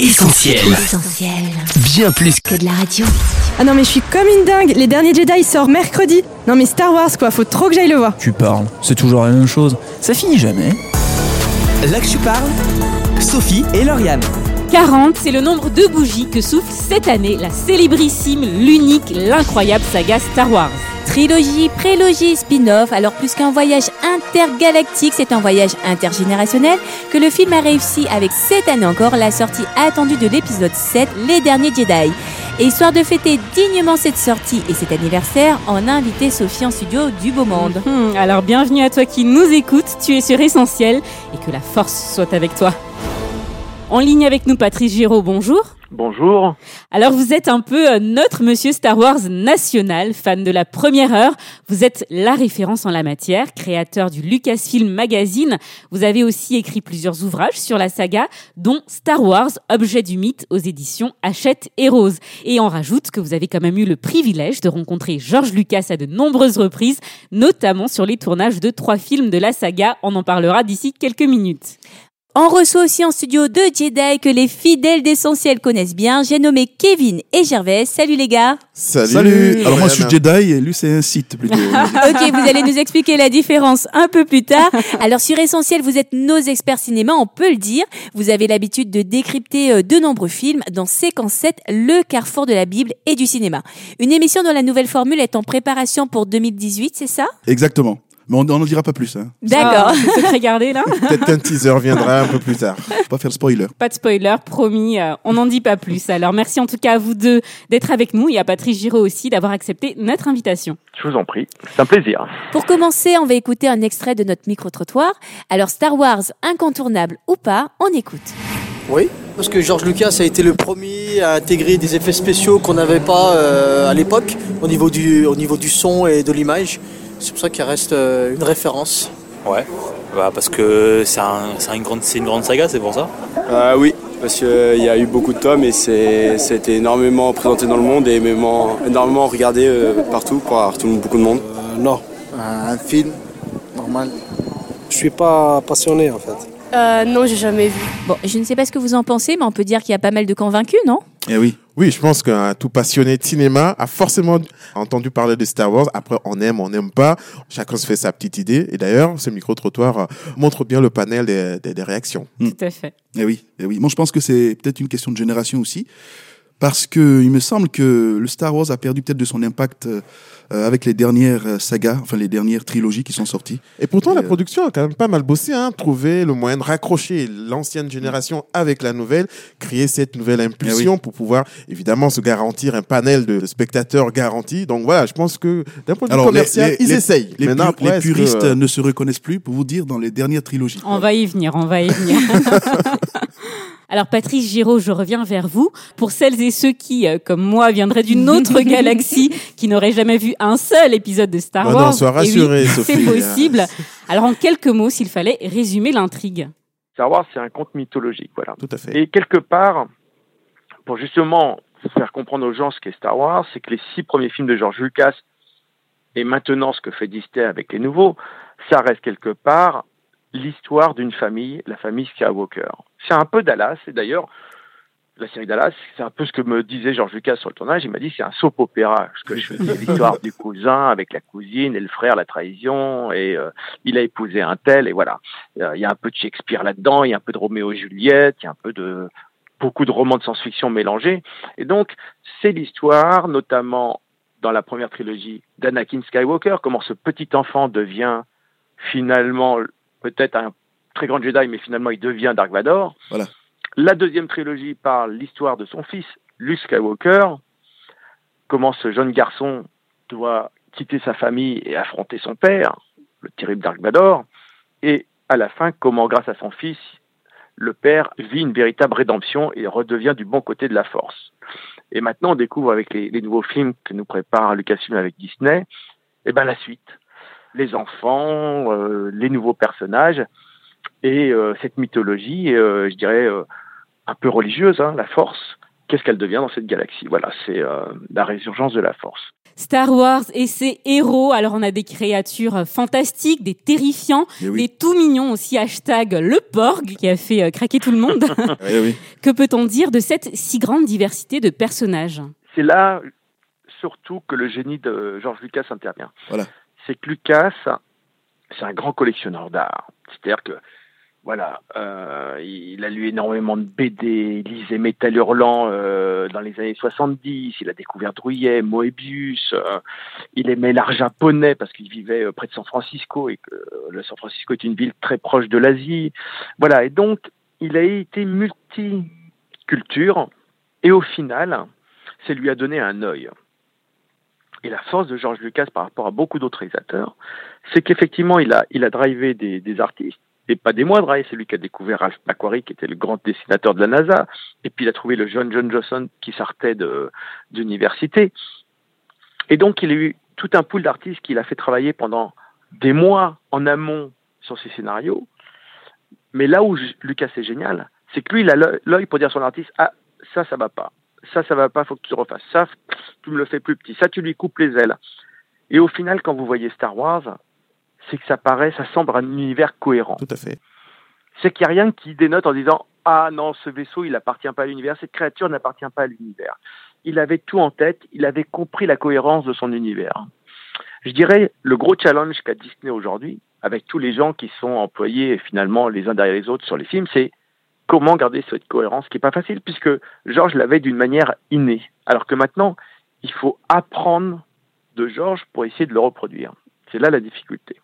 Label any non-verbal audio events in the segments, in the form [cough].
Essentiel. Essentiel. Bien plus Que de la radio. Ah non mais je suis comme une dingue, les derniers Jedi sortent mercredi. Non mais Star Wars quoi, faut trop que j'aille le voir. Tu parles, c'est toujours la même chose. Ça finit jamais. Là que tu parles, Sophie et Lauriane. 40, c'est le nombre de bougies que souffle cette année la célébrissime, l'unique, l'incroyable saga Star Wars. Trilogie, prélogie, spin-off, alors plus qu'un voyage intergalactique, c'est un voyage intergénérationnel que le film a réussi avec cette année encore la sortie attendue de l'épisode 7, Les Derniers Jedi. Et histoire de fêter dignement cette sortie et cet anniversaire, on a invité Sophie en studio du Beau Monde. Hmm, alors bienvenue à toi qui nous écoutes, tu es sur Essentiel et que la force soit avec toi. En ligne avec nous Patrice Giraud, bonjour. Bonjour. Alors vous êtes un peu euh, notre monsieur Star Wars national, fan de la première heure. Vous êtes la référence en la matière, créateur du Lucasfilm Magazine. Vous avez aussi écrit plusieurs ouvrages sur la saga, dont Star Wars, objet du mythe aux éditions Hachette et Rose. Et on rajoute que vous avez quand même eu le privilège de rencontrer George Lucas à de nombreuses reprises, notamment sur les tournages de trois films de la saga. On en parlera d'ici quelques minutes. On reçoit aussi en studio deux Jedi que les fidèles d'essentiel connaissent bien. J'ai nommé Kevin et Gervais. Salut les gars. Salut. Alors moi je suis Jedi et lui c'est un site plutôt. [laughs] ok, vous allez nous expliquer la différence un peu plus tard. Alors sur Essentiel, vous êtes nos experts cinéma, on peut le dire. Vous avez l'habitude de décrypter euh, de nombreux films dans Séquence 7, le carrefour de la Bible et du cinéma. Une émission dont la nouvelle formule est en préparation pour 2018, c'est ça? Exactement. Mais on n'en dira pas plus. Hein. D'accord. Ah, secret gardé là [laughs] Peut-être qu'un teaser viendra un peu plus tard. Faut Pas faire de spoiler. Pas de spoiler, promis, euh, on n'en dit pas plus. Alors merci en tout cas à vous deux d'être avec nous et à Patrice Giraud aussi d'avoir accepté notre invitation. Je vous en prie. C'est un plaisir. Pour commencer, on va écouter un extrait de notre micro-trottoir. Alors Star Wars, incontournable ou pas, on écoute. Oui, parce que George Lucas a été le premier à intégrer des effets spéciaux qu'on n'avait pas euh, à l'époque au niveau du au niveau du son et de l'image. C'est pour ça qu'il reste euh, une référence. Ouais, bah parce que c'est un- c'est une, grande, c'est une grande saga, c'est pour ça. Euh, oui, parce qu'il y a eu beaucoup de tomes et c'est- c'était énormément présenté dans le monde et énormément, énormément regardé euh, partout par tout, beaucoup de monde. non, un film normal. Je suis pas passionné en fait. Euh, non, j'ai jamais vu. Bon, je ne sais pas ce que vous en pensez, mais on peut dire qu'il y a pas mal de convaincus, non? Eh oui. Oui, je pense qu'un tout passionné de cinéma a forcément entendu parler de Star Wars. Après, on aime, on n'aime pas. Chacun se fait sa petite idée. Et d'ailleurs, ce micro-trottoir euh, montre bien le panel des, des- des réactions. Tout à fait. Eh oui. Eh oui. Moi je pense que c'est peut-être une question de génération aussi. Parce que il me semble que le Star Wars a perdu peut-être de son impact euh, avec les dernières euh, sagas, enfin les dernières trilogies qui sont sorties. Et pourtant, la Euh, production a quand même pas mal bossé, hein, trouver le moyen de raccrocher l'ancienne génération avec la nouvelle, créer cette nouvelle impulsion pour pouvoir évidemment se garantir un panel de spectateurs garantis. Donc voilà, je pense que d'un point de vue les- commercial, les- ils les- essayent. Les, Maintenant, après, que, puristes ne se reconnaissent plus, pour vous dire, dans les dernières trilogies. On va y venir, on va y venir. [laughs] Alors Patrice Giraud, je reviens vers vous. Pour celles et ceux qui, euh, comme moi, viendraient d'une autre [laughs] galaxie, qui n'auraient jamais vu un seul épisode de Star Ah non, Wars, sois et oui, rassurée, [laughs] c'est possible. Alors en quelques mots, s'il fallait résumer l'intrigue. Star Wars, c'est un conte mythologique, voilà. Tout à fait. Et quelque part, pour justement faire comprendre aux gens ce qu'est Star Wars, c'est que les six premiers films de George Lucas et maintenant ce que fait Disney avec les nouveaux, ça reste quelque part l'histoire d'une famille, la famille Skywalker. C'est un peu Dallas, et d'ailleurs, la série Dallas, c'est un peu ce que me disait George Lucas sur le tournage. Il m'a dit c'est un soap opéra, ce que je faisais, [laughs] l'histoire du cousin avec la cousine et le frère, la trahison, et euh, il a épousé un tel, et voilà. Euh, Il y a un peu de Shakespeare là-dedans, il y a un peu de Roméo et Juliette, il y a un peu de beaucoup de romans de science-fiction mélangés. Et donc, c'est l'histoire, notamment dans la première trilogie, d'Anakin Skywalker, comment ce petit enfant devient finalement peut-être un très grand Jedi, mais finalement il devient Dark Vador. Voilà. La deuxième trilogie parle l'histoire de son fils, Luke Skywalker, comment ce jeune garçon doit quitter sa famille et affronter son père, le terrible Dark Vador, et à la fin, comment grâce à son fils, le père vit une véritable rédemption et redevient du bon côté de la force. Et maintenant, on découvre avec les, les nouveaux films que nous prépare Lucasfilm avec Disney, et ben la suite, les enfants, euh, les nouveaux personnages et euh, cette mythologie, euh, je dirais euh, un peu religieuse, hein, la force, qu'est-ce qu'elle devient dans cette galaxie? Voilà, c'est euh, la résurgence de la force. Star Wars et ses héros. Alors on a des créatures fantastiques, des terrifiants, Eh oui. des tout mignons aussi. Hashtag le Porg qui a fait euh, craquer tout le monde. [laughs] Eh oui. que peut-on dire de cette si grande diversité de personnages? C'est là surtout que le génie de George Lucas intervient. Voilà. C'est que Lucas, c'est un grand collectionneur d'art. C'est-à-dire que voilà, euh, il a lu énormément de BD, il lisait Métal Hurlant euh, dans les années 70, il a découvert Drouillet, Moebius, euh, il aimait l'art japonais parce qu'il vivait euh, près de San Francisco et que euh, le San Francisco est une ville très proche de l'Asie. Voilà, et donc il a été multiculture et au final, ça lui a donné un œil. Et la force de George Lucas par rapport à beaucoup d'autres réalisateurs, c'est qu'effectivement, il a, il a drivé des, des artistes, et pas des moindres. hein. C'est lui qui a découvert Ralph McQuarrie, qui était le grand dessinateur de la NASA. Et puis, il a trouvé le jeune John Johnson qui sortait d'université. Et donc, il a eu tout un pool d'artistes qu'il a fait travailler pendant des mois en amont sur ses scénarios. Mais là où Lucas est génial, c'est que lui, il a l'œil- pour dire à son artiste, ah, ça, ça va pas. Ça, ça va pas, faut que tu refasses. Ça, tu me le fais plus petit. Ça, tu lui coupes les ailes. Et au final, quand vous voyez Star Wars, c'est que ça paraît, ça semble un univers cohérent. Tout à fait. C'est qu'il n'y a rien qui dénote en disant Ah non, ce vaisseau, il n'appartient pas à l'univers, cette créature n'appartient pas à l'univers. Il avait tout en tête, il avait compris la cohérence de son univers. Je dirais, le gros challenge qu'a Disney aujourd'hui, avec tous les gens qui sont employés finalement les uns derrière les autres sur les films, c'est comment garder cette cohérence, qui n'est pas facile, puisque Georges l'avait d'une manière innée. Alors que maintenant, il faut apprendre de Georges pour essayer de le reproduire. C'est là la difficulté.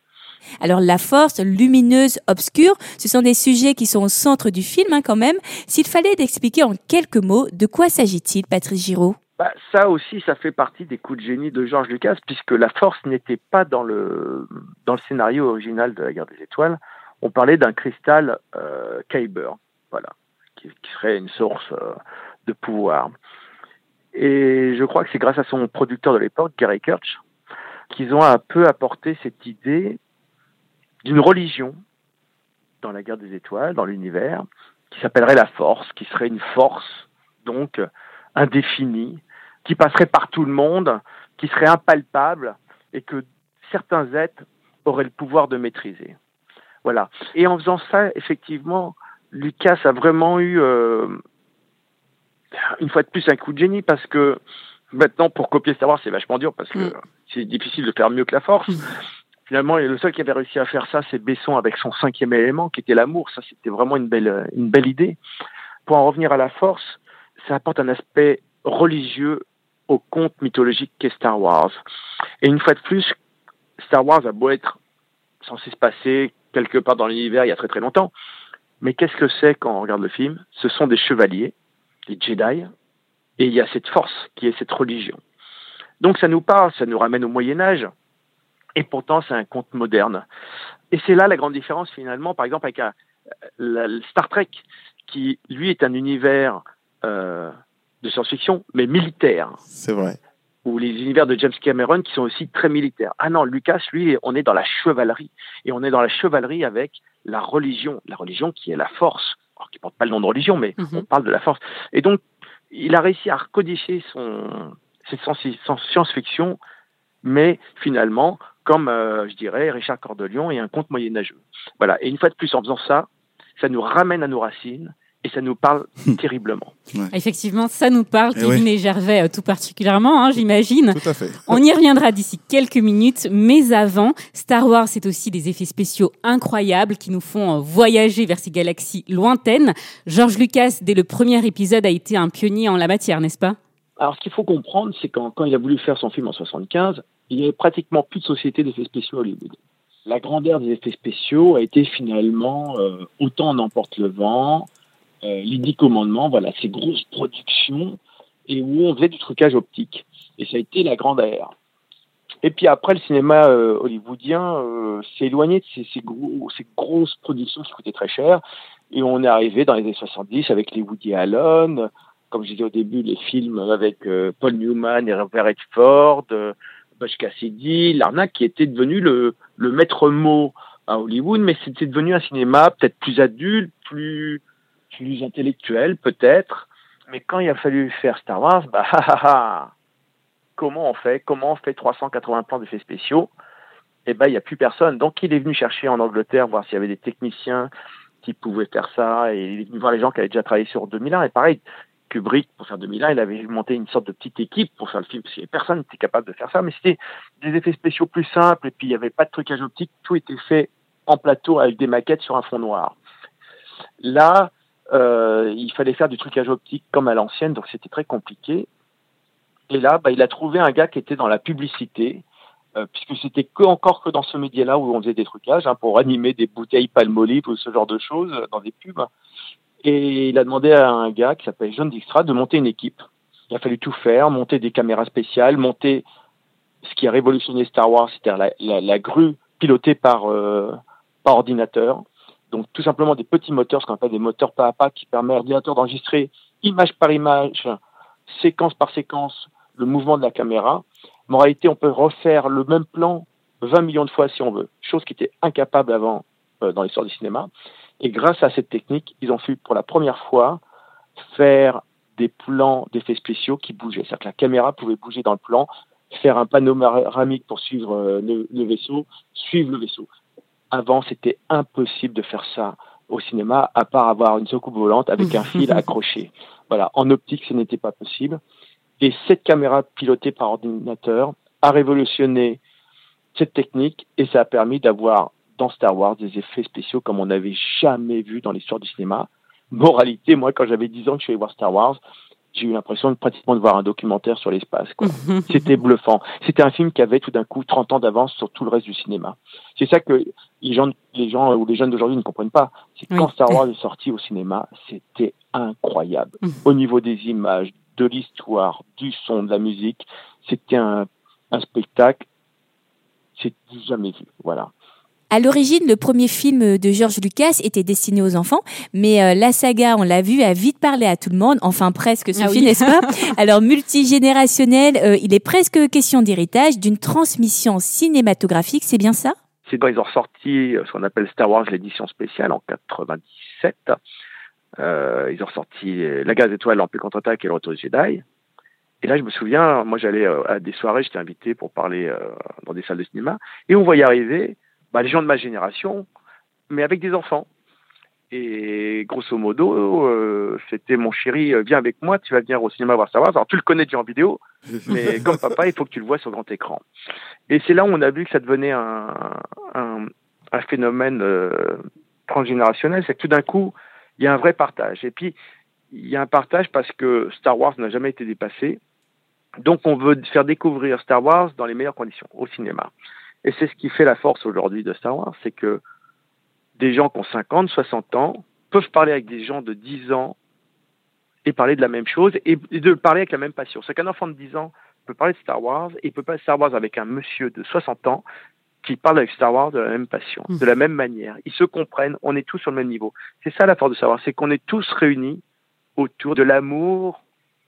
Alors la force lumineuse, obscure, ce sont des sujets qui sont au centre du film hein, quand même. S'il fallait d'expliquer en quelques mots, de quoi s'agit-il, Patrice Giraud? Bah, ça aussi, ça fait partie des coups de génie de George Lucas, puisque la force n'était pas dans le, dans le scénario original de la guerre des étoiles. On parlait d'un cristal euh, Kyber, voilà, qui, qui serait une source euh, de pouvoir. Et je crois que c'est grâce à son producteur de l'époque, Gary Kirch, qu'ils ont un peu apporté cette idée d'une religion dans la guerre des étoiles, dans l'univers, qui s'appellerait la force, qui serait une force donc indéfinie, qui passerait par tout le monde, qui serait impalpable et que certains êtres auraient le pouvoir de maîtriser. Voilà. Et en faisant ça, effectivement, Lucas a vraiment eu, euh, une fois de plus, un coup de génie parce que maintenant, pour copier Star Wars, c'est vachement dur parce que Mm. c'est difficile de faire mieux que la force. Finalement, le seul qui avait réussi à faire ça, c'est Besson avec son cinquième élément, qui était l'amour. Ça, c'était vraiment une belle, une belle idée. Pour en revenir à la force, ça apporte un aspect religieux au conte mythologique qu'est Star Wars. Et une fois de plus, Star Wars a beau être censé se passer quelque part dans l'univers il y a très très longtemps, mais qu'est-ce que c'est quand on regarde le film? Ce sont des chevaliers, des Jedi, et il y a cette force qui est cette religion. Donc ça nous parle, ça nous ramène au Moyen Âge, et pourtant c'est un conte moderne. Et c'est là la grande différence finalement, par exemple avec un- la- le Star Trek, qui lui est un univers euh, de science-fiction, mais militaire C'est vrai. ou les univers de James Cameron qui sont aussi très militaires. Ah non, Lucas, lui, on est dans la chevalerie. Et on est dans la chevalerie avec la religion. La religion qui est la force. Alors, qui porte pas le nom de religion, mais Mhm. on parle de la force. Et donc, il a réussi à recodifier son, cette science-fiction, mais finalement, comme, euh, je dirais, Richard Cordelion et un conte moyenâgeux. Voilà. Et une fois de plus, en faisant ça, ça nous ramène à nos racines et ça nous parle [laughs] terriblement. Effectivement, ça nous parle, Eh Kevin ouais. et Gervais, euh, tout particulièrement, hein, j'imagine. Tout à fait. On y reviendra d'ici quelques minutes, mais avant, Star Wars, c'est aussi des effets spéciaux incroyables qui nous font euh, voyager vers ces galaxies lointaines. George Lucas, dès le premier épisode, a été un pionnier en la matière, n'est-ce pas? Alors, ce qu'il faut comprendre, c'est quand, quand il a voulu faire son film en 75, il n'y avait pratiquement plus de société d'effets spéciaux à Hollywood. La grandeur des effets spéciaux a été finalement euh, autant en emporte le vent, euh, les dix commandements, voilà, ces grosses productions et où on faisait du trucage optique. Et ça a été la grande ère. Et puis après, le cinéma euh, hollywoodien euh, s'est éloigné de ces, ces, gros, ces grosses productions qui coûtaient très cher. Et on est arrivé dans les années 70 avec les Woody Allen, comme je disais au début, les films avec euh, Paul Newman et Robert Redford, Butch Cassidy, l'arnaque qui était devenu le, le maître mot à Hollywood, mais c'était devenu un cinéma peut-être plus adulte, plus, plus intellectuel peut-être, Mais quand il a fallu faire Star Wars, bah, ha, ha, ha, comment on fait? Comment on fait 380 plans d'effets spéciaux? Eh ben, il n'y a plus personne. Donc, il est venu chercher en Angleterre, voir s'il y avait des techniciens qui pouvaient faire ça. Et il est venu voir les gens qui avaient déjà travaillé sur 2001. Et pareil, Pour faire 2001, il avait monté une sorte de petite équipe pour faire le film, parce que personne n'était capable de faire ça. Mais c'était des effets spéciaux plus simples, et puis il n'y avait pas de trucage optique. Tout était fait en plateau avec des maquettes sur un fond noir. Là, euh, il fallait faire du trucage optique comme à l'ancienne, donc c'était très compliqué. Et là, bah, il a trouvé un gars qui était dans la publicité, euh, puisque c'était que encore que dans ce média-là où on faisait des trucages hein, pour animer des bouteilles palmolive ou ce genre de choses dans des pubs. Et il a demandé à un gars qui s'appelle John Dijkstra de monter une équipe. Il a fallu tout faire, monter des caméras spéciales, monter ce qui a révolutionné Star Wars, c'est-à-dire la, la, la, grue pilotée par, euh, par ordinateur. Donc tout simplement des petits moteurs, ce qu'on appelle des moteurs pas à pas, qui permettent à l'ordinateur d'enregistrer image par image, séquence par séquence, le mouvement de la caméra. En réalité, on peut refaire le même plan 20 millions de fois si on veut, chose qui était incapable avant euh, dans l'histoire du cinéma. Et grâce à cette technique, ils ont pu pour la première fois faire des plans d'effets spéciaux qui bougeaient. C'est-à-dire que la caméra pouvait bouger dans le plan, faire un panoramique pour suivre euh, le, le vaisseau, suivre le vaisseau. Avant, c'était impossible de faire ça au cinéma, à part avoir une soucoupe volante avec un fil [laughs] accroché. Voilà, en optique, ce n'était pas possible. Et cette caméra pilotée par ordinateur a révolutionné cette technique et ça a permis d'avoir dans Star Wars des effets spéciaux comme on n'avait jamais vu dans l'histoire du cinéma. Moralité, moi, quand j'avais 10 ans que je suis allé voir Star Wars, j'ai eu l'impression de pratiquement de voir un documentaire sur l'espace. [laughs] C'était bluffant. C'était un film qui avait tout d'un coup 30 ans d'avance sur tout le reste du cinéma. C'est ça que les gens, les gens ou les jeunes d'aujourd'hui ne comprennent pas. C'est quand Star Wars est sorti au cinéma, c'était incroyable. Au niveau des images, de l'histoire, du son, de la musique, c'était un, un spectacle, c'est jamais vu. Voilà. À l'origine, le premier film de George Lucas était destiné aux enfants, mais euh, la saga, on l'a vu, a vite parlé à tout le monde, enfin presque, Sophie, Ah oui. n'est-ce pas [laughs] Alors multigénérationnel, euh, il est presque question d'héritage, d'une transmission cinématographique, c'est bien ça? C'est quand ils ont ressorti euh, ce qu'on appelle Star Wars l'édition spéciale en 97. Euh, ils ont ressorti La Gaz étoile, l'Empire contre-attaque et le Retour du Jedi. Et là, je me souviens, moi j'allais à des soirées, j'étais invité pour parler euh, dans des salles de cinéma, et on voyait arriver bah, les gens de ma génération, mais avec des enfants. Et grosso modo, euh, c'était mon chéri, euh, viens avec moi, tu vas venir au cinéma voir Star Wars. Alors tu le connais déjà en vidéo, [laughs] mais comme papa, il faut que tu le vois sur grand écran. Et c'est là où on a vu que ça devenait un, un, un phénomène euh, transgénérationnel, c'est que tout d'un coup, il y a un vrai partage. Et puis, il y a un partage parce que Star Wars n'a jamais été dépassé. Donc, on veut faire découvrir Star Wars dans les meilleures conditions, au cinéma. Et c'est ce qui fait la force aujourd'hui de Star Wars, c'est que des gens qui ont 50, 60 ans peuvent parler avec des gens de 10 ans et parler de la même chose et, et de parler avec la même passion. C'est qu'un enfant de 10 ans peut parler de Star Wars et il peut parler de Star Wars avec un monsieur de 60 ans qui parle avec Star Wars de la même passion, de la même manière. Ils se comprennent, on est tous sur le même niveau. C'est ça la force de Star Wars, c'est qu'on est tous réunis autour de l'amour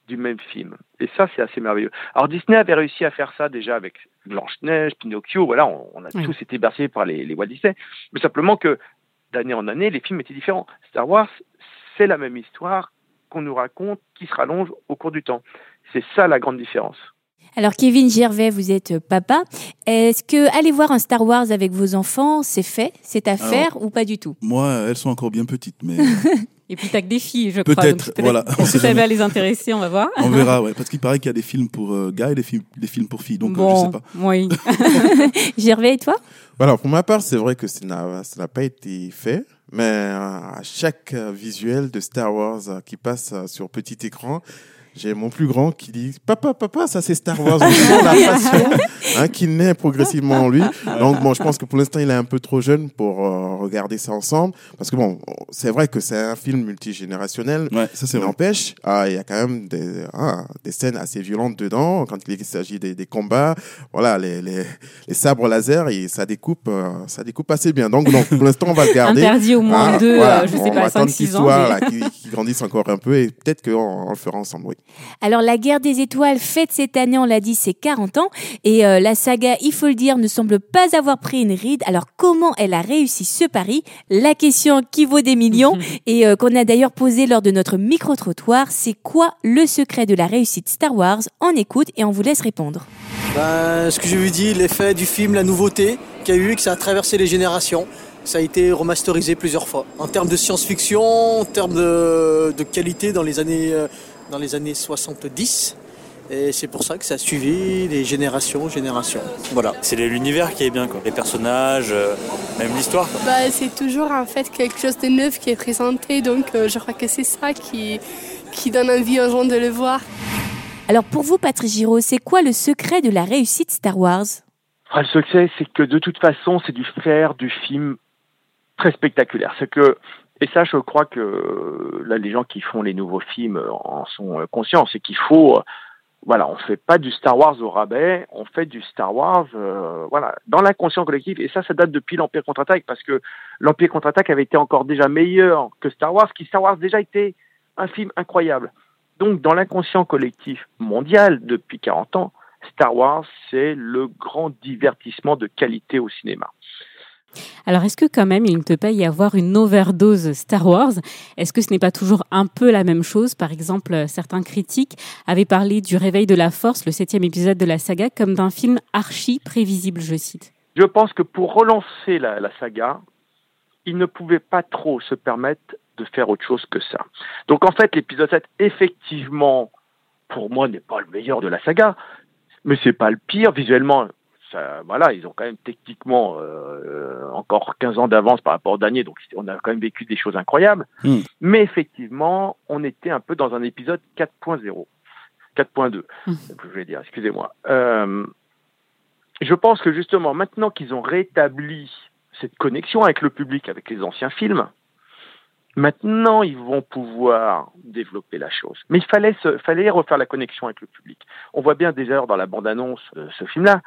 du même film. Et ça, c'est assez merveilleux. Alors Disney avait réussi à faire ça déjà avec Blanche-Neige, Pinocchio, voilà, on, on a Oui. tous été bercés par les, les Walt Disney. Mais simplement que d'année en année, les films étaient différents. Star Wars, c'est la même histoire qu'on nous raconte qui se rallonge au cours du temps. C'est ça la grande différence. Alors Kevin Gervais, vous êtes papa. Est-ce que aller voir un Star Wars avec vos enfants, c'est fait, c'est à faire ou pas du tout? Moi, elles sont encore bien petites, mais [laughs] Et puis t'as que des filles, je crois. Peut-être, voilà, on [laughs] sait Ça jamais. va les intéresser, on va voir. on verra, ouais. Parce qu'il paraît qu'il y a des films pour euh, gars et des films, des films pour filles, donc euh, je sais bon, pas. oui. [laughs] Gervais et toi? Alors, pour ma part, c'est vrai que ça n'a pas été fait, mais euh, à chaque euh, visuel de Star Wars euh, qui passe euh, sur petit écran, j'ai mon plus grand qui dit Papa, papa, ça c'est Star Wars. La [laughs] passion hein, qui naît progressivement en lui. Donc, bon, je pense que pour l'instant, il est un peu trop jeune pour euh, regarder ça ensemble. Parce que, bon, c'est vrai que c'est un film multigénérationnel. Ouais, ça c'est vrai. N'empêche, ah, il y a quand même des, ah, des scènes assez violentes dedans quand il s'agit des, des combats. Voilà, les, les, les sabres laser, et ça découpe, euh, ça découpe assez bien. Donc, donc pour l'instant, on va le [laughs] garder. Interdit au moins Ah, de, voilà. euh, je sais pas, attendre 5-6 qu'il ans. soit, mais- [laughs] là, grandisse encore un peu et peut-être qu'on on le fera ensemble, oui. Alors, la guerre des étoiles fête cette année, on l'a dit, c'est 40 ans. Et euh, la saga, il faut le dire, ne semble pas avoir pris une ride. Alors, comment elle a réussi ce pari? La question qui vaut des millions [laughs] et euh, qu'on a d'ailleurs posée lors de notre micro-trottoir, c'est quoi le secret de la réussite Star Wars? On écoute et on vous laisse répondre. Ben, ce que je vous dis, l'effet du film, la nouveauté qu'il y a eu, que ça a traversé les générations. Ça a été remasterisé plusieurs fois. En termes de science-fiction, en termes de, de qualité dans les années, euh, dans les années 70. Et c'est pour ça que ça a suivi les générations, générations. Voilà. C'est l'univers qui est bien, quoi. Les personnages, euh, même l'histoire. Bah, c'est toujours en fait quelque chose de neuf qui est présenté, donc euh, je crois que c'est ça qui, qui donne envie aux gens de le voir. Alors, pour vous, Patrick Giraud, c'est quoi le secret de la réussite Star Wars? Ah, le succès, c'est que de toute façon, c'est du faire du film très spectaculaire. C'est que, et ça, je crois que là, les gens qui font les nouveaux films en sont conscients, c'est qu'il faut, voilà, on fait pas du Star Wars au rabais, on fait du Star Wars, euh, voilà, dans l'inconscient collectif. Et ça, ça date depuis l'Empire contre-attaque, parce que l'Empire contre-attaque avait été encore déjà meilleur que Star Wars, qui Star Wars déjà été un film incroyable. Donc, dans l'inconscient collectif mondial depuis 40 ans, Star Wars, c'est le grand divertissement de qualité au cinéma. Alors, est-ce que quand même, il ne peut pas y avoir une overdose Star Wars? Est-ce que ce n'est pas toujours un peu la même chose? Par exemple, certains critiques avaient parlé du Réveil de la Force, le septième épisode de la saga, comme d'un film archi prévisible, je cite. Je pense que pour relancer la, la saga, il ne pouvait pas trop se permettre de faire autre chose que ça. Donc en fait, l'épisode 7, effectivement, pour moi, n'est pas le meilleur de la saga, mais c'est pas le pire visuellement. Ça, voilà, ils ont quand même techniquement euh, encore 15 ans d'avance par rapport au dernier, donc on a quand même vécu des choses incroyables. Hmm. Mais effectivement, on était un peu dans un épisode 4.0, 4.2, je vais dire, excusez-moi. Euh, je pense que justement, maintenant qu'ils ont rétabli cette connexion avec le public, avec les anciens films, maintenant ils vont pouvoir développer la chose. Mais il fallait, se, fallait refaire la connexion avec le public. On voit bien déjà dans la bande-annonce de ce film-là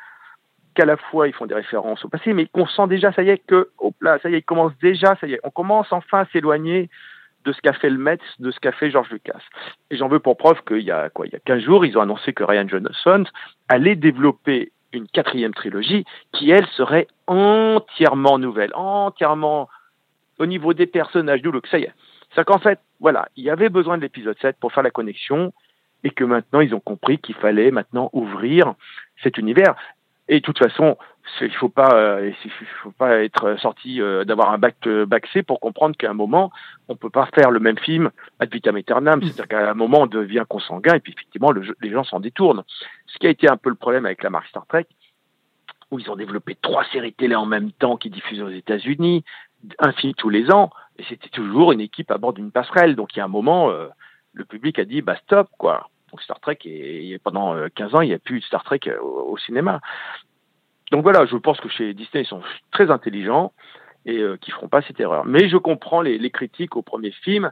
qu'à la fois ils font des références au passé, mais qu'on sent déjà, ça y est, que, hop là, ça y est, ils commencent déjà, ça y est, on commence enfin à s'éloigner de ce qu'a fait le Metz, de ce qu'a fait George Lucas. Et j'en veux pour preuve qu'il y a quoi, il y a 15 jours, ils ont annoncé que Ryan Johnson allait développer une quatrième trilogie qui, elle, serait entièrement nouvelle, entièrement au niveau des personnages du look. Ça y est. C'est qu'en fait, voilà, il y avait besoin de l'épisode 7 pour faire la connexion et que maintenant ils ont compris qu'il fallait maintenant ouvrir cet univers. Et de toute façon, il faut pas, euh, il faut pas être sorti euh, d'avoir un bac euh, bac C pour comprendre qu'à un moment, on peut pas faire le même film ad vitam aeternam. C'est-à-dire qu'à un moment, on devient consanguin et puis effectivement, le jeu- les gens s'en détournent. Ce qui a été un peu le problème avec la marque Star Trek, où ils ont développé trois séries télé en même temps qui diffusent aux États-Unis, un film tous les ans, et c'était toujours une équipe à bord d'une passerelle. Donc il y a un moment, euh, le public a dit bah stop quoi. Donc Star Trek et, pendant euh, 15 ans, il n'y a plus de Star Trek euh, au, cinéma. Donc voilà, je pense que chez Disney ils sont très intelligents et euh, qui feront pas cette erreur. Mais je comprends les, critiques au premier film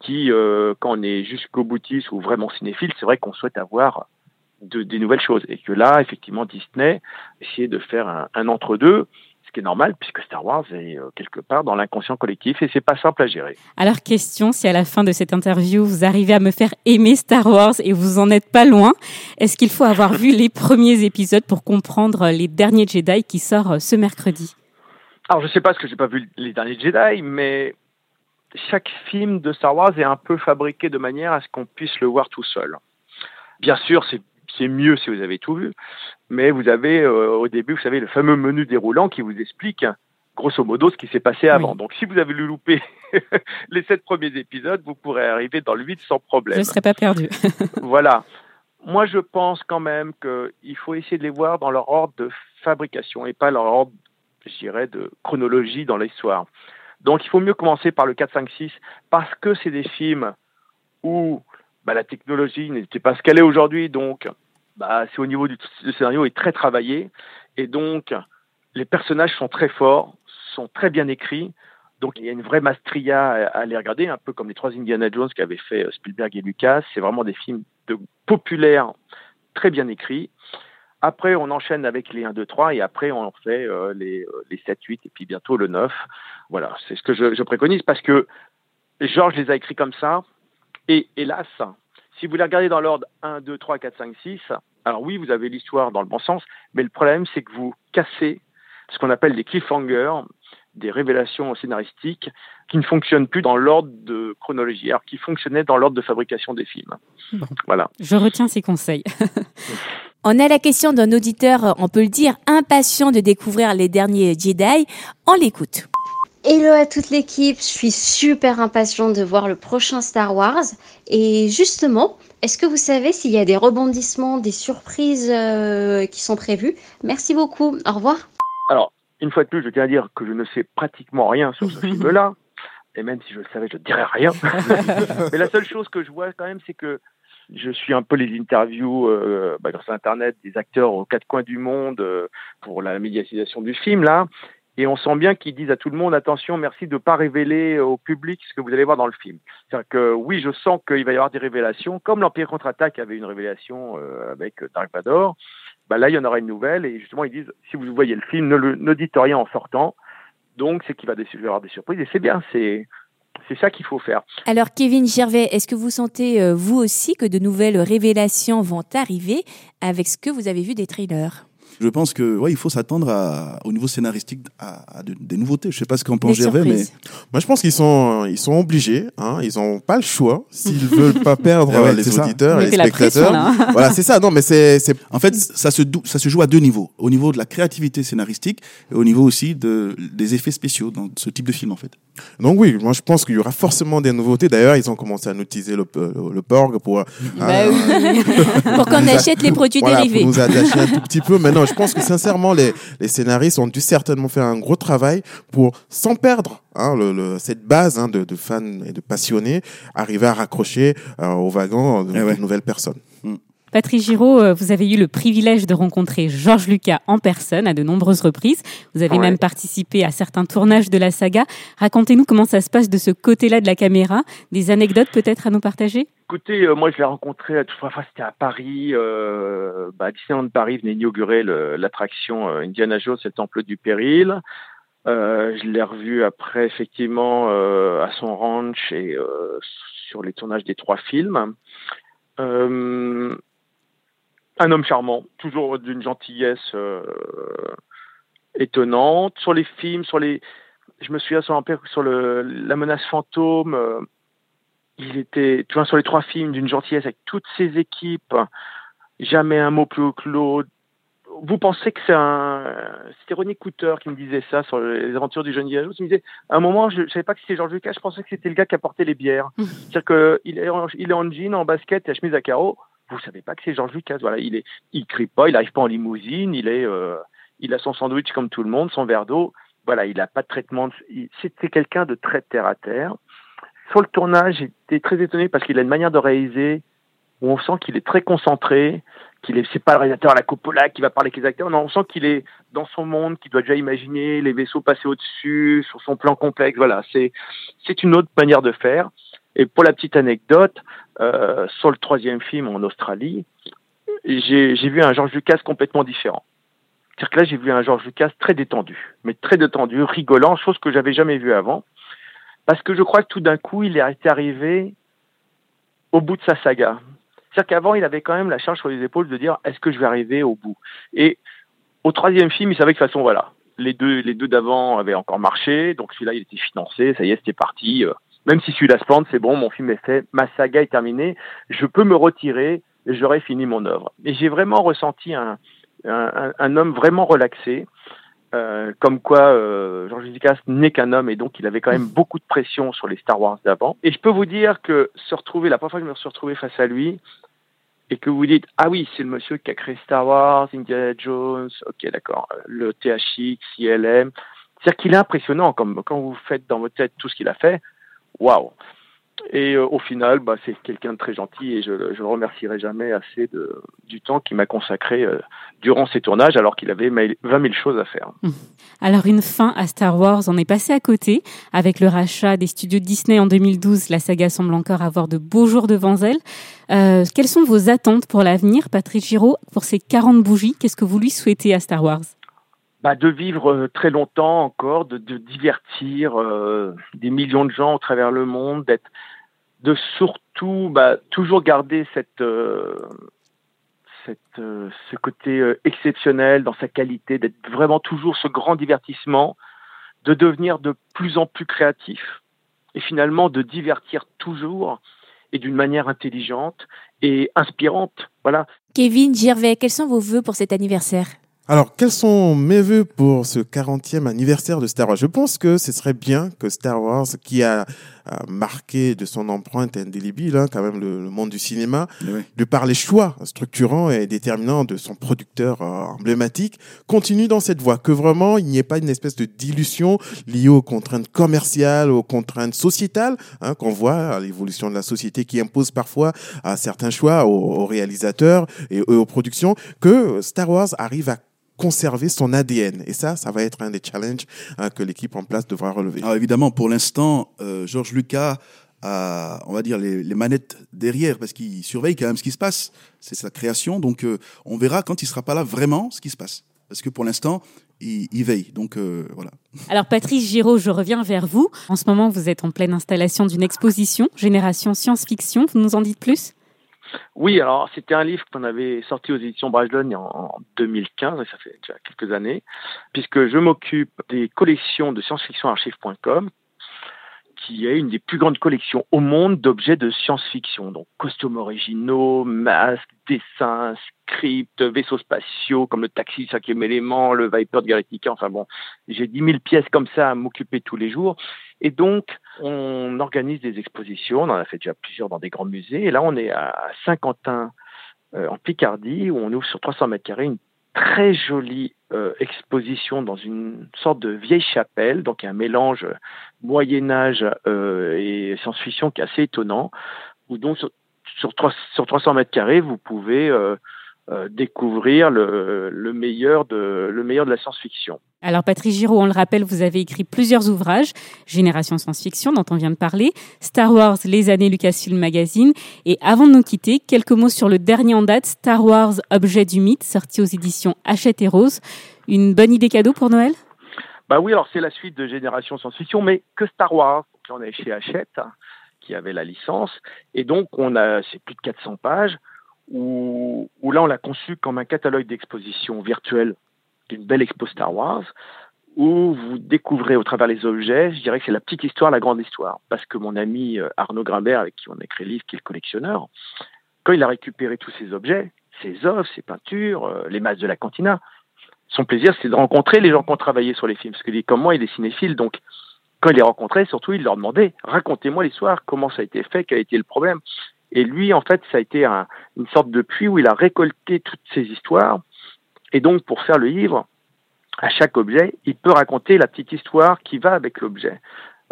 qui, euh, quand on est jusqu'au boutiste ou vraiment cinéphile, c'est vrai qu'on souhaite avoir de, des nouvelles choses et que là, effectivement, Disney essayait de faire un, un entre-deux, ce qui est normal puisque Star Wars est euh, quelque part dans l'inconscient collectif et c'est pas simple à gérer. Alors, question, si à la fin de cette interview, vous arrivez à me faire aimer Star Wars et vous en êtes pas loin, est-ce qu'il faut avoir vu les premiers épisodes pour comprendre les derniers Jedi qui sort euh, ce mercredi? Alors, je sais pas parce que j'ai pas vu les derniers Jedi, mais chaque film de Star Wars est un peu fabriqué de manière à ce qu'on puisse le voir tout seul. Bien sûr, c'est c'est mieux si vous avez tout vu, mais vous avez euh, au début, vous savez, le fameux menu déroulant qui vous explique grosso modo ce qui s'est passé avant. Donc, si vous avez loupé [laughs] les sept premiers épisodes, vous pourrez arriver dans le 8 sans problème. Je ne serais pas perdu. [laughs] voilà. Moi, je pense quand même qu'il faut essayer de les voir dans leur ordre de fabrication et pas leur ordre, je dirais, de chronologie dans l'histoire. Donc, il faut mieux commencer par le 4, 5, 6 parce que c'est des films où bah, la technologie n'était pas ce qu'elle est aujourd'hui. Donc, bah, c'est au niveau du, scénario est très travaillé et donc les personnages sont très forts, sont très bien écrits. Donc il y a une vraie maestria à, les regarder, un peu comme les trois Indiana Jones qu'avaient fait euh, Spielberg et Lucas. C'est vraiment des films populaires, très bien écrits. Après, on enchaîne avec les 1, 2, 3 et après, on fait euh, les, euh, les 7, 8 et puis bientôt le 9. Voilà, c'est ce que je, je préconise parce que George les a écrits comme ça. Et hélas, si vous les regardez dans l'ordre 1, 2, 3, 4, 5, 6, alors oui, vous avez l'histoire dans le bon sens, mais le problème, c'est que vous cassez ce qu'on appelle des cliffhangers, des révélations scénaristiques qui ne fonctionnent plus dans l'ordre de chronologie, alors qui fonctionnaient dans l'ordre de fabrication des films. Voilà. Je retiens ces conseils. [laughs] On a la question d'un auditeur, on peut le dire, impatient de découvrir les derniers Jedi. On l'écoute. Hello à toute l'équipe, je suis super impatient de voir le prochain Star Wars. Et justement, est-ce que vous savez s'il y a des rebondissements, des surprises euh, qui sont prévues? Merci beaucoup, au revoir. Alors, une fois de plus, je tiens à dire que je ne sais pratiquement rien sur ce [laughs] film-là. Et même si je le savais, je ne dirais rien. [laughs] Mais la seule chose que je vois quand même, c'est que je suis un peu les interviews euh, bah, grâce à Internet des acteurs aux quatre coins du monde euh, pour la médiatisation du film, là. Et on sent bien qu'ils disent à tout le monde attention, merci de ne pas révéler au public ce que vous allez voir dans le film. C'est-à-dire que oui, je sens qu'il va y avoir des révélations, comme l'Empire contre-attaque avait une révélation euh, avec Dark Vador. Bah là, il y en aura une nouvelle. Et justement, ils disent si vous voyez le film, ne, ne dites rien en sortant. Donc, c'est qu'il va y avoir des surprises. Et c'est bien, c'est. C'est ça qu'il faut faire. Alors Kevin Gervais, est-ce que vous sentez euh, vous aussi que de nouvelles révélations vont arriver avec ce que vous avez vu des trailers? Je pense que ouais, il faut s'attendre au niveau scénaristique à, à de- des nouveautés. Je sais pas ce qu'en pense Gervais, mais Moi, je pense qu'ils sont, ils sont obligés. Hein, ils n'ont pas le choix s'ils [laughs] veulent pas perdre ouais, euh, les auditeurs les la pression, spectateurs. hein. [laughs] voilà, c'est ça. Non, mais c'est, c'est En fait, ça se, ça se joue à deux niveaux. Au niveau de la créativité scénaristique et au niveau aussi de, des effets spéciaux dans ce type de film, en fait. Donc oui, moi je pense qu'il y aura forcément des nouveautés. D'ailleurs, ils ont commencé à nous teaser le, le, le Porg pour, euh, Bah oui. [laughs] Pour qu'on achète les produits voilà, dérivés. Pour nous attacher un tout petit peu. Mais non, je pense que sincèrement, les, les scénaristes ont dû certainement faire un gros travail pour, sans perdre hein, le, le- cette base hein, de, de fans et de passionnés, arriver à raccrocher euh, au wagon de, de nouvelles personnes. Patrick Giraud, euh, vous avez eu le privilège de rencontrer Georges Lucas en personne à de nombreuses reprises. Vous avez Ouais. même participé à certains tournages de la saga. Racontez-nous comment ça se passe de ce côté-là de la caméra. Des anecdotes peut-être à nous partager? Écoutez, euh, moi je l'ai rencontré première fois, c'était à Paris. Euh, bah, Disneyland Paris venait inaugurer l'attraction euh, Indiana Jones, le temple du péril. Euh, je l'ai revu après effectivement euh, à son ranch et euh, sur les tournages des trois films. Un homme charmant, toujours d'une gentillesse euh, étonnante. Sur les films, sur les, je me souviens sur sur le, la menace fantôme. euh, il était, tu vois, sur les trois films, d'une gentillesse avec toutes ses équipes, jamais un mot plus haut que l'autre. Vous pensez que c'est un, c'était René Couteur qui me disait ça sur les aventures du jeune Jones. Il me disait, à un moment, je, je savais pas que c'était Georges Lucas, je pensais que c'était le gars qui apportait les bières. C'est-à-dire que il est, en, il est en jean, en basket et à chemise à carreaux. Vous savez pas que c'est Georges Lucas. Voilà, il est, il crie pas, il arrive pas en limousine, il est, euh, il a son sandwich comme tout le monde, son verre d'eau. Voilà, il a pas de traitement. de- C'était quelqu'un de très terre à terre. Sur le tournage, j'étais très étonné parce qu'il a une manière de réaliser où on sent qu'il est très concentré, qu'il est, c'est pas le réalisateur à la Coppola qui va parler avec les acteurs. Non, on sent qu'il est dans son monde, qu'il doit déjà imaginer les vaisseaux passer au-dessus, sur son plan complexe. Voilà, c'est, c'est une autre manière de faire. Et pour la petite anecdote, euh, sur le troisième film en Australie, j'ai, vu un George Lucas complètement différent. C'est-à-dire que là, j'ai vu un George Lucas très détendu, mais très détendu, rigolant, chose que j'avais jamais vue avant. Parce que je crois que tout d'un coup, il est arrivé au bout de sa saga. C'est-à-dire qu'avant, il avait quand même la charge sur les épaules de dire est-ce que je vais arriver au bout? Et au troisième film, il savait que de toute façon, voilà, les deux, les deux d'avant avaient encore marché, donc celui-là, il était financé, ça y est, c'était parti. euh, Même si celui-là se plante, c'est bon, mon film est fait, ma saga est terminée, je peux me retirer, et j'aurai fini mon œuvre. Et j'ai vraiment ressenti un, un, homme vraiment relaxé, euh, comme quoi euh, Georges Lucas n'est qu'un homme et donc il avait quand même [laughs] beaucoup de pression sur les Star Wars d'avant. Et je peux vous dire que se retrouver, la première fois que je me suis retrouvé face à lui, et que vous dites ah oui c'est le monsieur qui a créé Star Wars, Indiana Jones, ok d'accord, le THX, ILM, c'est-à-dire qu'il est impressionnant comme quand vous faites dans votre tête tout ce qu'il a fait, waouh. Et euh, au final, bah, c'est quelqu'un de très gentil et je ne le remercierai jamais assez de, du temps qu'il m'a consacré euh, durant ces tournages alors qu'il avait 20 000 choses à faire. Alors une fin à Star Wars, on est passé à côté. Avec le rachat des studios Disney en 2012, la saga semble encore avoir de beaux jours devant elle. Euh, quelles sont vos attentes pour l'avenir, Patrick Giraud, pour ces 40 bougies? Qu'est-ce que vous lui souhaitez à Star Wars? Bah, de vivre euh, très longtemps encore, de, de divertir euh, des millions de gens au travers le monde, d'être, de surtout bah, toujours garder cette, euh, cette, euh, ce côté euh, exceptionnel dans sa qualité, d'être vraiment toujours ce grand divertissement, de devenir de plus en plus créatif et finalement de divertir toujours et d'une manière intelligente et inspirante. Voilà. Kevin Gervais, quels sont vos vœux pour cet anniversaire? Alors, quels sont mes vœux pour ce 40e anniversaire de Star Wars? Je pense que ce serait bien que Star Wars, qui a, a marqué de son empreinte indélébile hein, quand même le, le monde du cinéma, de par les choix structurants et déterminants de son producteur euh, emblématique, continue dans cette voie. Que vraiment, il n'y ait pas une espèce de dilution liée aux contraintes commerciales, aux contraintes sociétales hein, qu'on voit à l'évolution de la société qui impose parfois à certains choix aux, aux réalisateurs et aux productions, que Star Wars arrive à conserver son ADN. Et ça, ça va être un des challenges hein, que l'équipe en place devra relever. Alors évidemment, pour l'instant, euh, Georges Lucas a, on va dire, les, les manettes derrière parce qu'il surveille quand même ce qui se passe. C'est sa création, donc euh, on verra quand il sera pas là vraiment ce qui se passe. Parce que pour l'instant, il, il veille. Donc euh, voilà. Alors Patrice Giraud, je reviens vers vous. En ce moment, vous êtes en pleine installation d'une exposition, Génération Science-Fiction. Vous nous en dites plus? Oui, alors c'était un livre qu'on avait sorti aux éditions Brajlon en, en 2015, et ça fait déjà quelques années, puisque je m'occupe des collections de science-fiction-archive.com, qui est une des plus grandes collections au monde d'objets de science-fiction, donc costumes originaux, masques, dessins, scripts, vaisseaux spatiaux comme le taxi, cinquième élément, le Viper de Galactica, enfin bon, j'ai 10 000 pièces comme ça à m'occuper tous les jours. Et donc, on organise des expositions, on en a fait déjà plusieurs dans des grands musées, et là on est à Saint-Quentin, euh, en Picardie, où on ouvre sur 300 mètres carrés une très jolie euh, exposition dans une sorte de vieille chapelle, donc un mélange Moyen Âge euh, et science-fiction qui est assez étonnant, où donc sur, sur, 3, sur 300 mètres carrés, vous pouvez euh, découvrir le, le, meilleur de, le meilleur de la science-fiction. Alors Patrice Giraud, on le rappelle, vous avez écrit plusieurs ouvrages, Génération Science-Fiction dont on vient de parler, Star Wars, les années Lucasfilm Magazine, et avant de nous quitter, quelques mots sur le dernier en date, Star Wars, Objet du Mythe, sorti aux éditions Hachette et Rose. Une bonne idée cadeau pour Noël? Bah oui, alors c'est la suite de Génération Science-Fiction, mais que Star Wars, on est chez Hachette, hein, qui avait la licence, et donc on a, c'est plus de 400 pages, où, là on l'a conçu comme un catalogue d'exposition virtuelle d'une belle expo Star Wars, où vous découvrez au travers les objets, je dirais que c'est la petite histoire, la grande histoire. Parce que mon ami euh, Arnaud Grimbert, avec qui on a écrit le livre, qui est le collectionneur, quand il a récupéré tous ces objets, ses œuvres, ses peintures, euh, les masses de la cantina, son plaisir, c'est de rencontrer les gens qui ont travaillé sur les films. Parce que comme moi, il est cinéphile, donc quand il les rencontrait, surtout, il leur demandait racontez-moi l'histoire, comment ça a été fait, quel a été le problème. Et lui, en fait, ça a été un, une sorte de puits où il a récolté toutes ces histoires et donc, pour faire le livre, à chaque objet, il peut raconter la petite histoire qui va avec l'objet.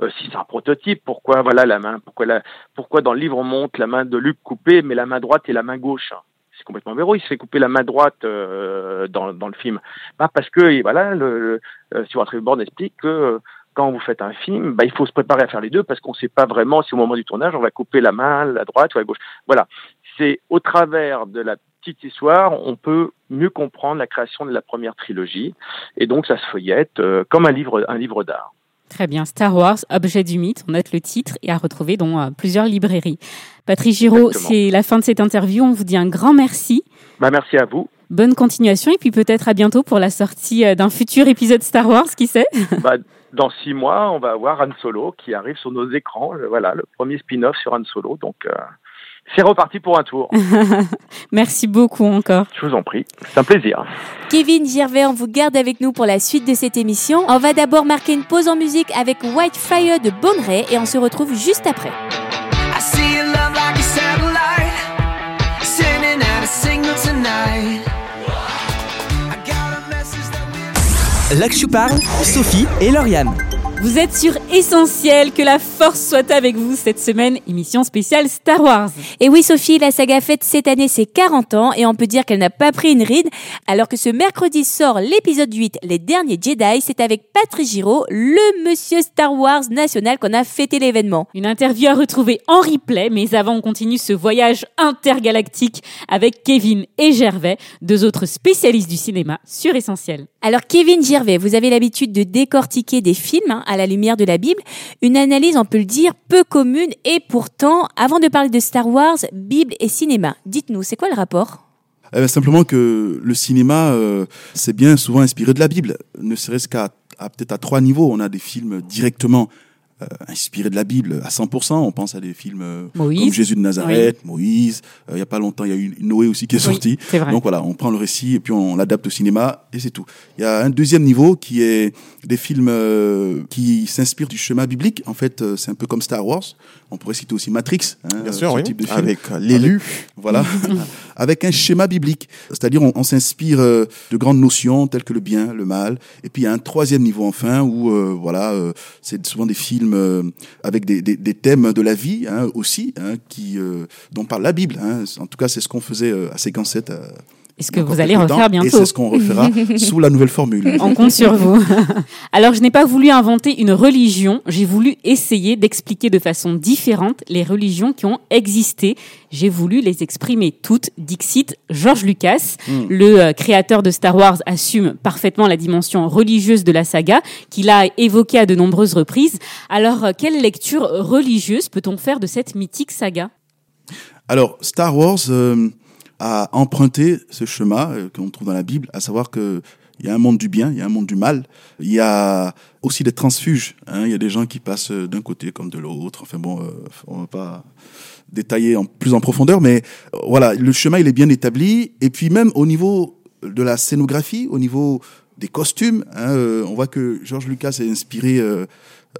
Euh, si c'est un prototype, pourquoi voilà la main, pourquoi la, pourquoi dans le livre on montre la main de Luc coupée, mais la main droite et la main gauche? C'est complètement verrou. Il se fait couper la main droite euh, dans, dans le film. Bah parce que voilà, le, le euh, Stuart Trevor explique que euh, quand vous faites un film, bah, il faut se préparer à faire les deux parce qu'on ne sait pas vraiment si au moment du tournage on va couper la main, la droite ou la gauche. Voilà. C'est au travers de la petite histoire, on peut mieux comprendre la création de la première trilogie. Et donc, ça se feuillette euh, comme un livre, un livre d'art. Très bien. Star Wars, objet du mythe. On note le titre et à retrouver dans euh, plusieurs librairies. Patrick Giraud, c'est la fin de cette interview. On vous dit un grand merci. Bah, merci à vous. Bonne continuation et puis peut-être à bientôt pour la sortie euh, d'un futur épisode Star Wars, qui sait? Bah, Dans six mois, on va avoir Han Solo qui arrive sur nos écrans. Voilà, le premier spin-off sur Han Solo. Donc, euh, c'est reparti pour un tour. [laughs] Merci beaucoup encore. Je vous en prie, c'est un plaisir. Kevin Gervais, on vous garde avec nous pour la suite de cette émission. On va d'abord marquer une pause en musique avec White Fire de Bonneray et on se retrouve juste après. Je parle, Sophie et Lauriane. Vous êtes sur Essentiel, que la force soit avec vous cette semaine, émission spéciale Star Wars. Et oui Sophie, la saga fête cette année ses 40 ans et on peut dire qu'elle n'a pas pris une ride. Alors que ce mercredi sort l'épisode 8, Les Derniers Jedi, c'est avec Patrick Giraud, le monsieur Star Wars national qu'on a fêté l'événement. Une interview à retrouver en replay, mais avant on continue ce voyage intergalactique avec Kevin et Gervais, deux autres spécialistes du cinéma sur Essentiel. Alors Kevin Gervais, vous avez l'habitude de décortiquer des films hein, à la lumière de la Bible, une analyse on peut le dire peu commune et pourtant, avant de parler de Star Wars, Bible et cinéma, dites-nous, c'est quoi le rapport? Eh ben, simplement que le cinéma, euh, c'est bien souvent inspiré de la Bible, ne serait-ce qu'à peut-être à trois niveaux. On a des films directement euh, inspirés de la Bible à 100%. On pense à des films euh, comme Jésus de Nazareth, Moïse. Euh, il n'y a pas longtemps, il y a eu Noé aussi qui est Oui, sorti. c'est vrai. Donc voilà, on prend le récit et puis on l'adapte au cinéma et c'est tout. Il y a un deuxième niveau qui est des films euh, qui s'inspirent du schéma biblique. En fait, euh, c'est un peu comme Star Wars. On pourrait citer aussi Matrix. hein, Bien sûr, ce oui. type de film. Avec l'élu. Voilà. [laughs] avec un schéma biblique. C'est-à-dire, on, s'inspire euh, de grandes notions telles que le bien, le mal. Et puis, il y a un troisième niveau, enfin, où, euh, voilà, euh, c'est souvent des films euh, avec des, des, des thèmes de la vie hein, aussi, hein, qui, euh, dont parle la Bible. Hein. En tout cas, c'est ce qu'on faisait à Séquence 7. Euh, Est-ce que vous allez temps. refaire Et bientôt c'est ce qu'on refera [laughs] sous la nouvelle formule. On compte sur vous. [laughs] Alors, je n'ai pas voulu inventer une religion, j'ai voulu essayer d'expliquer de façon différente les religions qui ont existé. J'ai voulu les exprimer toutes. Dixit, George Lucas, Mm. le euh, créateur de Star Wars, assume parfaitement la dimension religieuse de la saga, qu'il a évoquée à de nombreuses reprises. Alors, euh, quelle lecture religieuse peut-on faire de cette mythique saga? Alors, Star Wars euh, a emprunté ce chemin euh, qu'on trouve dans la Bible, à savoir que il y a un monde du bien, il y a un monde du mal. Il y a aussi des transfuges. hein. Il y a des gens qui passent euh, d'un côté comme de l'autre. Enfin bon, euh, on va pas détailler en plus en profondeur, mais voilà, le chemin il est bien établi. Et puis même au niveau de la scénographie, au niveau des costumes, hein, on voit que George Lucas est inspiré. euh,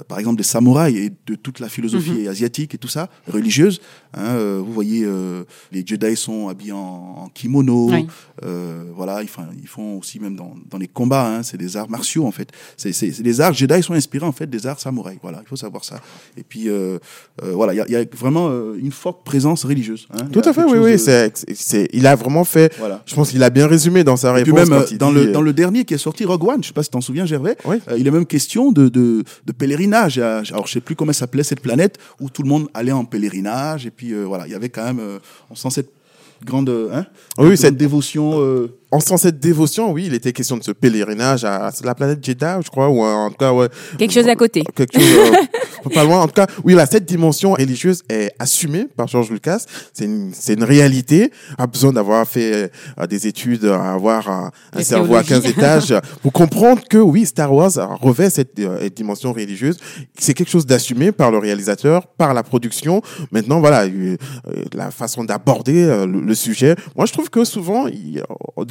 par exemple des samouraïs et de toute la philosophie Mhm. asiatique et tout ça, religieuse. Hein, euh, vous voyez, euh, les Jedi sont habillés en, en kimono. Oui. Euh, voilà, ils, font- ils font aussi même dans, dans les combats, hein, c'est des arts martiaux en fait. C'est c'est- arts Jedi sont inspirés en fait des arts samouraïs. Voilà, il faut savoir ça. Et puis euh, euh, voilà, il y a, il y a vraiment euh, une forte présence religieuse. hein. Tout à fait, oui, oui. de- C'est, c'est, il a vraiment fait. Voilà. Je pense qu'il a bien résumé dans sa Et puis réponse. même quand il dans dit, le dans le dernier qui est sorti Rogue One, je sais pas si t'en souviens Gervais, euh, il est même question de de, de pèlerinage. Alors je sais plus comment s'appelait cette planète où tout le monde allait en pèlerinage et puis euh, voilà, il y avait quand même euh, on sent cette grande hein, Oui, grande cette dévotion. euh, En sens cette dévotion, oui, il était question de ce pèlerinage à la planète Jeddah, je crois, ou en tout cas, ouais. Quelque chose à côté. Quelque chose, euh, [laughs] pas loin. En tout cas, oui, là, cette dimension religieuse est assumée par George Lucas. C'est une, c'est une réalité. Pas besoin d'avoir fait euh, des études, euh, avoir un, cerveau à 15 théologies. étages pour comprendre que oui, Star Wars revêt cette euh, dimension religieuse. C'est quelque chose d'assumé par le réalisateur, par la production. Maintenant, voilà, la façon d'aborder le, le sujet. Moi, je trouve que souvent, il,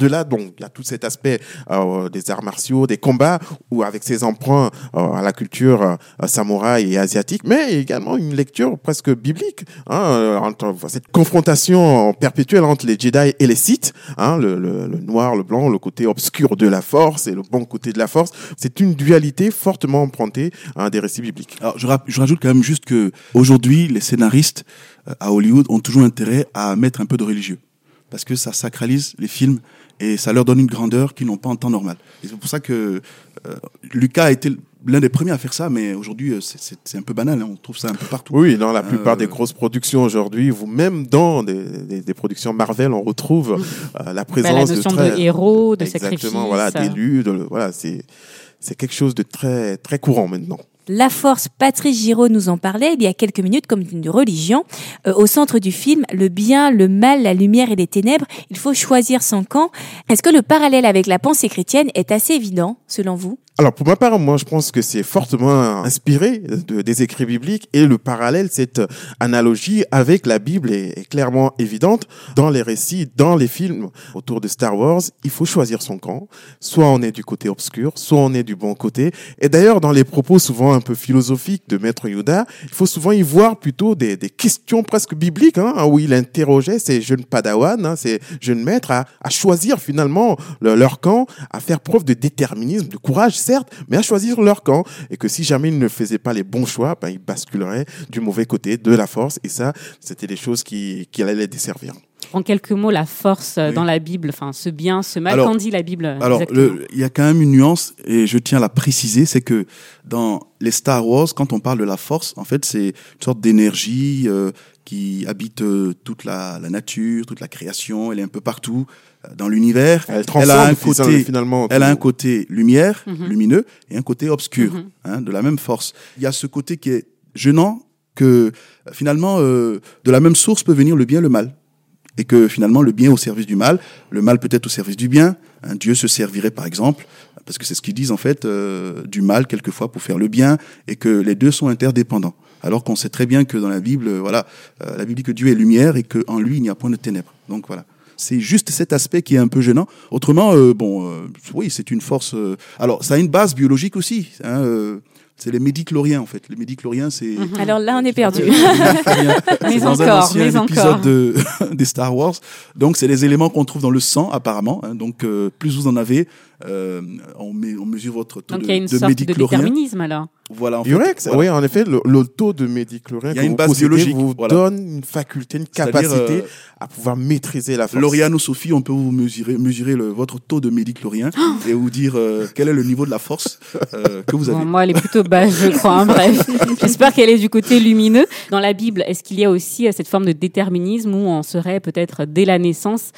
donc, il y a tout cet aspect euh, des arts martiaux, des combats, ou avec ses emprunts euh, à la culture euh, samouraï et asiatique, mais également une lecture presque biblique. Hein, cette confrontation perpétuelle entre les Jedi et les Sith, hein, le, noir, le blanc, le côté obscur de la force et le bon côté de la force. C'est une dualité fortement empruntée à des récits bibliques. Alors, je, je rajoute quand même juste que aujourd'hui, les scénaristes à Hollywood ont toujours intérêt à mettre un peu de religieux, parce que ça sacralise les films et ça leur donne une grandeur qu'ils n'ont pas en temps normal. Et c'est pour ça que euh, Lucas a été l'un des premiers à faire ça, mais aujourd'hui, euh, c'est- c'est c'est un peu banal. hein. On trouve ça un peu partout. Oui, dans la plupart Euh, des grosses productions aujourd'hui, ou même dans des, des, des productions Marvel, on retrouve euh, la présence Bah, la notion de très... héros, de Exactement, sacrifice. voilà, d'élus, de- voilà, c'est c'est quelque chose de très très courant maintenant. La Force, Patrice Giraud nous en parlait il y a quelques minutes comme d'une religion. Euh, au centre du film, le bien, le mal, la lumière et les ténèbres, il faut choisir son camp. Est-ce que le parallèle avec la pensée chrétienne est assez évident, selon vous? Alors pour ma part, moi je pense que c'est fortement inspiré de- des écrits bibliques et le parallèle, cette analogie avec la Bible est, clairement évidente dans les récits, dans les films autour de Star Wars. Il faut choisir son camp. Soit on est du côté obscur, soit on est du bon côté. Et d'ailleurs dans les propos souvent un peu philosophiques de Maître Yoda, il faut souvent y voir plutôt des, questions presque bibliques hein, où il interrogeait ces jeunes padawans, hein, ces jeunes maîtres à, choisir finalement le- leur camp, à faire preuve de déterminisme, de courage certes, mais à choisir leur camp. Et que si jamais ils ne faisaient pas les bons choix, ben, ils basculeraient du mauvais côté de la force. Et ça, c'était des choses qui, qui allaient les desservir. En quelques mots, la force euh, dans la Bible, enfin ce bien, ce mal, qu'en dit la Bible euh, Alors, le- il y a quand même une nuance, et je tiens à la préciser, c'est que dans les Star Wars, quand on parle de la force, en fait, c'est une sorte d'énergie euh, qui habite euh, toute la, la nature, toute la création, elle est un peu partout dans l'univers. Elle a un côté, finalement elle a un côté lumière, Mhm. lumineux, et un côté obscur, Mhm. hein, de la même force. Il y a ce côté qui est gênant que euh, finalement, euh, de la même source peut venir le bien et le mal et que finalement le bien au service du mal, le mal peut être au service du bien. Un Dieu se servirait par exemple, parce que c'est ce qu'ils disent en fait, euh, du mal quelquefois pour faire le bien, et que les deux sont interdépendants. Alors qu'on sait très bien que dans la Bible, voilà, euh, la Bible dit que Dieu est lumière et qu'en lui il n'y a point de ténèbres. Donc voilà. C'est juste cet aspect qui est un peu gênant. Autrement, euh, bon, euh, oui, c'est une force. euh, alors, ça a une base biologique aussi. Hein, euh, c'est les médichloriens en fait. Les médichloriens, c'est. Alors là, on est perdu. [laughs] Mais C'est dans un encore, ancien mais épisode encore. de, [laughs] des Star Wars. Donc, c'est des éléments qu'on trouve dans le sang, apparemment. hein. Donc, euh, plus vous en avez, euh, on, met- on mesure votre taux Donc de, il y a une de sorte de déterminisme alors. Voilà, en Il y aurait fait, que ça- voilà. Oui, en effet, le, le taux de médichlorien Il y a que une vous base possédez biologique, vous voilà. donne une faculté, une capacité euh, à pouvoir maîtriser la force. Lauriane ou Sophie, on peut vous mesurer, mesurer le, votre taux de médichlorien et vous dire euh, quel est le niveau de la force euh, que vous avez. Bon, moi, elle est plutôt basse, je crois. hein, bref, j'espère qu'elle est du côté lumineux. Dans la Bible, est-ce qu'il y a aussi cette forme de déterminisme où on serait peut-être dès la naissance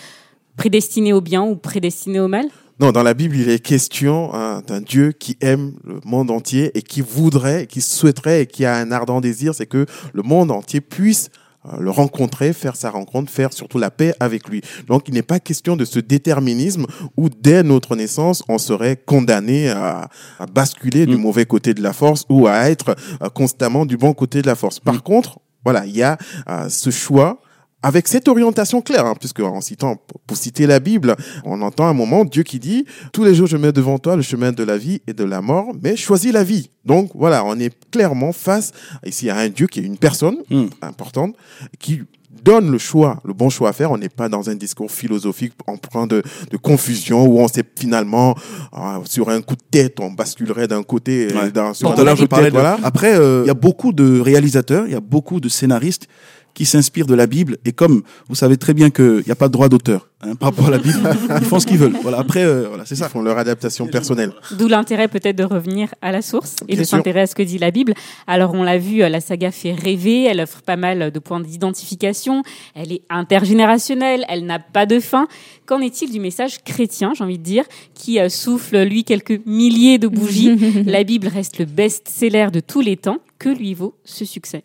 prédestiné au bien ou prédestiné au mal? Non, dans la Bible, il est question hein, d'un Dieu qui aime le monde entier et qui voudrait, qui souhaiterait et qui a un ardent désir, c'est que le monde entier puisse euh, le rencontrer, faire sa rencontre, faire surtout la paix avec lui. Donc, il n'est pas question de ce déterminisme où, dès notre naissance, on serait condamné à, à basculer du mauvais côté de la force ou à être euh, constamment du bon côté de la force. Par contre, voilà, il y a euh, ce choix avec cette orientation claire, hein, puisque en citant, pour citer la Bible, on entend un moment Dieu qui dit tous les jours je mets devant toi le chemin de la vie et de la mort, mais choisis la vie. Donc voilà, on est clairement face ici à un Dieu qui est une personne importante qui donne le choix, le bon choix à faire. On n'est pas dans un discours philosophique empreint de, de confusion où on sait finalement ah, sur un coup de tête on basculerait d'un côté Ouais. d'un, sur un à l'heure, autre je coup de parlais tête, de- voilà. Après, euh, il y a beaucoup de réalisateurs, il y a beaucoup de scénaristes qui s'inspirent de la Bible. Et comme vous savez très bien qu'il n'y a pas de droit d'auteur hein, par rapport à la Bible, [laughs] ils font ce qu'ils veulent. Voilà. Après, euh, voilà, c'est ça. Ils font leur adaptation personnelle. D'où l'intérêt peut-être de revenir à la source et Bien de s'intéresser à ce que dit la Bible. Alors on l'a vu, euh, la saga fait rêver, elle offre pas mal de points d'identification, elle est intergénérationnelle, elle n'a pas de fin. Qu'en est-il du message chrétien, j'ai envie de dire, qui euh, souffle lui quelques milliers de bougies? [laughs] La Bible reste le best-seller de tous les temps. Que lui vaut ce succès?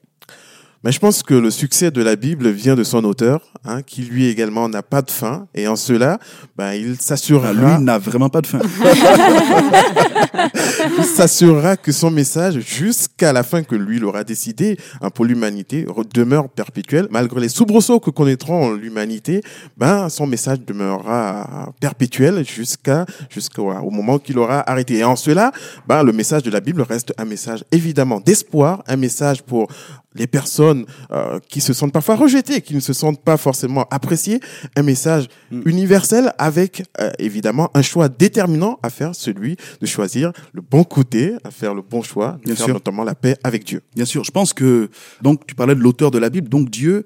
Mais je pense que le succès de la Bible vient de son auteur, hein, qui lui également n'a pas de fin. Et en cela, ben, il s'assurera. lui n'a vraiment pas de fin. [laughs] il s'assurera que son message, jusqu'à la fin que lui l'aura décidé, hein, pour l'humanité, re- demeure perpétuel. Malgré les soubresauts que connaîtront l'humanité, ben, son message demeurera perpétuel jusqu'à, jusqu'au au moment qu'il aura arrêté. Et en cela, ben, le message de la Bible reste un message évidemment d'espoir, un message pour les personnes euh, qui se sentent parfois rejetées, qui ne se sentent pas forcément appréciées, un message universel avec euh, évidemment un choix déterminant à faire, celui de choisir le bon côté, à faire le bon choix, de Bien faire sûr. notamment la paix avec Dieu. Bien sûr, je pense que donc tu parlais de l'auteur de la Bible, donc Dieu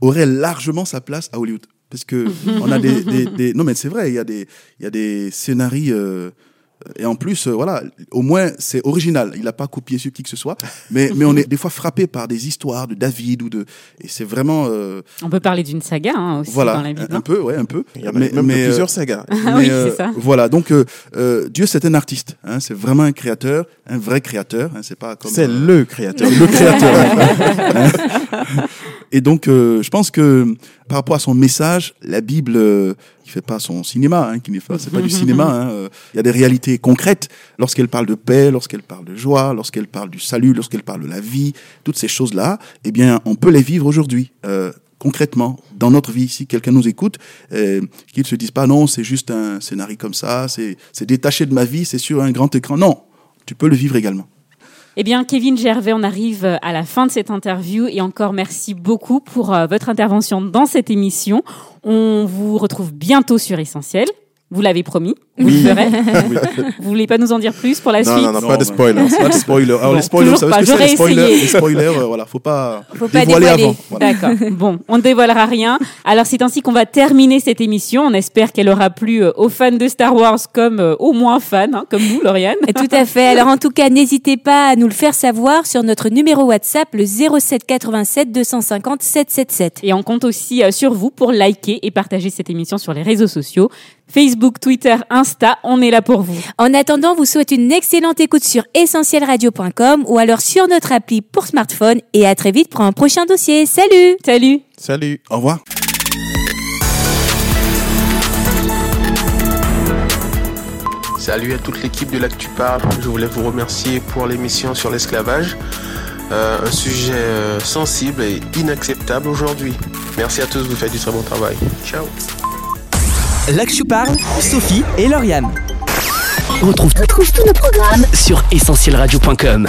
aurait largement sa place à Hollywood, parce que [laughs] on a des, des- des- non mais c'est vrai, il y a des il y a des scénarios euh, et en plus euh, voilà, au moins c'est original, il n'a pas copié sur qui que ce soit, mais mais on est des fois frappé par des histoires de David ou de et c'est vraiment euh, On peut parler d'une saga hein, aussi voilà dans la Bible. un, un peu ouais un peu Il y a même de plusieurs sagas. Ah oui, c'est ça. voilà donc euh, euh, Dieu c'est un artiste hein, c'est vraiment un créateur un vrai créateur hein, c'est pas comme C'est euh, le créateur. le créateur. [laughs] [laughs] Et donc, euh, je pense que par rapport à son message, la Bible, euh, qui fait pas son cinéma, hein, qui n'est pas, c'est pas du [laughs] cinéma. hein, euh, Il y a des réalités concrètes lorsqu'elle parle de paix, lorsqu'elle parle de joie, lorsqu'elle parle du salut, lorsqu'elle parle de la vie, toutes ces choses-là. Eh bien, on peut les vivre aujourd'hui. euh, concrètement dans notre vie si quelqu'un nous écoute qu'il se dise pas non c'est juste un scénario comme ça c'est détaché de ma vie c'est sur un grand écran non tu peux le vivre également Eh bien, Kevin Gervais, on arrive à la fin de cette interview et encore merci beaucoup pour euh, votre intervention dans cette émission. On vous retrouve bientôt sur Essentiel. Vous l'avez promis, vous le ferez. vous voulez pas nous en dire plus pour la Non, suite non, non, pas de spoiler. [laughs] Pas de spoiler. Alors, Bon, les spoilers, ça veut pas, ce que c'est, les spoilers, les spoilers, euh, voilà, faut pas, Faut pas dévoiler dévoiler. avant. Voilà. D'accord. Bon, on ne dévoilera rien. Alors c'est ainsi qu'on va terminer cette émission. On espère qu'elle aura plu euh, aux fans de Star Wars comme euh, aux moins fans, hein, comme nous, Lauriane. [laughs] Tout à fait. Alors en tout cas, n'hésitez pas à nous le faire savoir sur notre numéro WhatsApp, le 07 87 250 777. Et on compte aussi euh, sur vous pour liker et partager cette émission sur les réseaux sociaux. Facebook, Twitter, Insta, on est là pour vous. En attendant, vous souhaite une excellente écoute sur essentielradio.com ou alors sur notre appli pour smartphone et à très vite pour un prochain dossier. Salut Salut Salut. Au revoir. Salut à toute l'équipe de L'Actu Parle. Je voulais vous remercier pour l'émission sur l'esclavage. Euh, un sujet euh, sensible et inacceptable aujourd'hui. Merci à tous, vous faites du très bon travail. Ciao. L'Actu parle, Sophie et Lauriane. On retrouve, tous nos programmes sur essentielradio.com.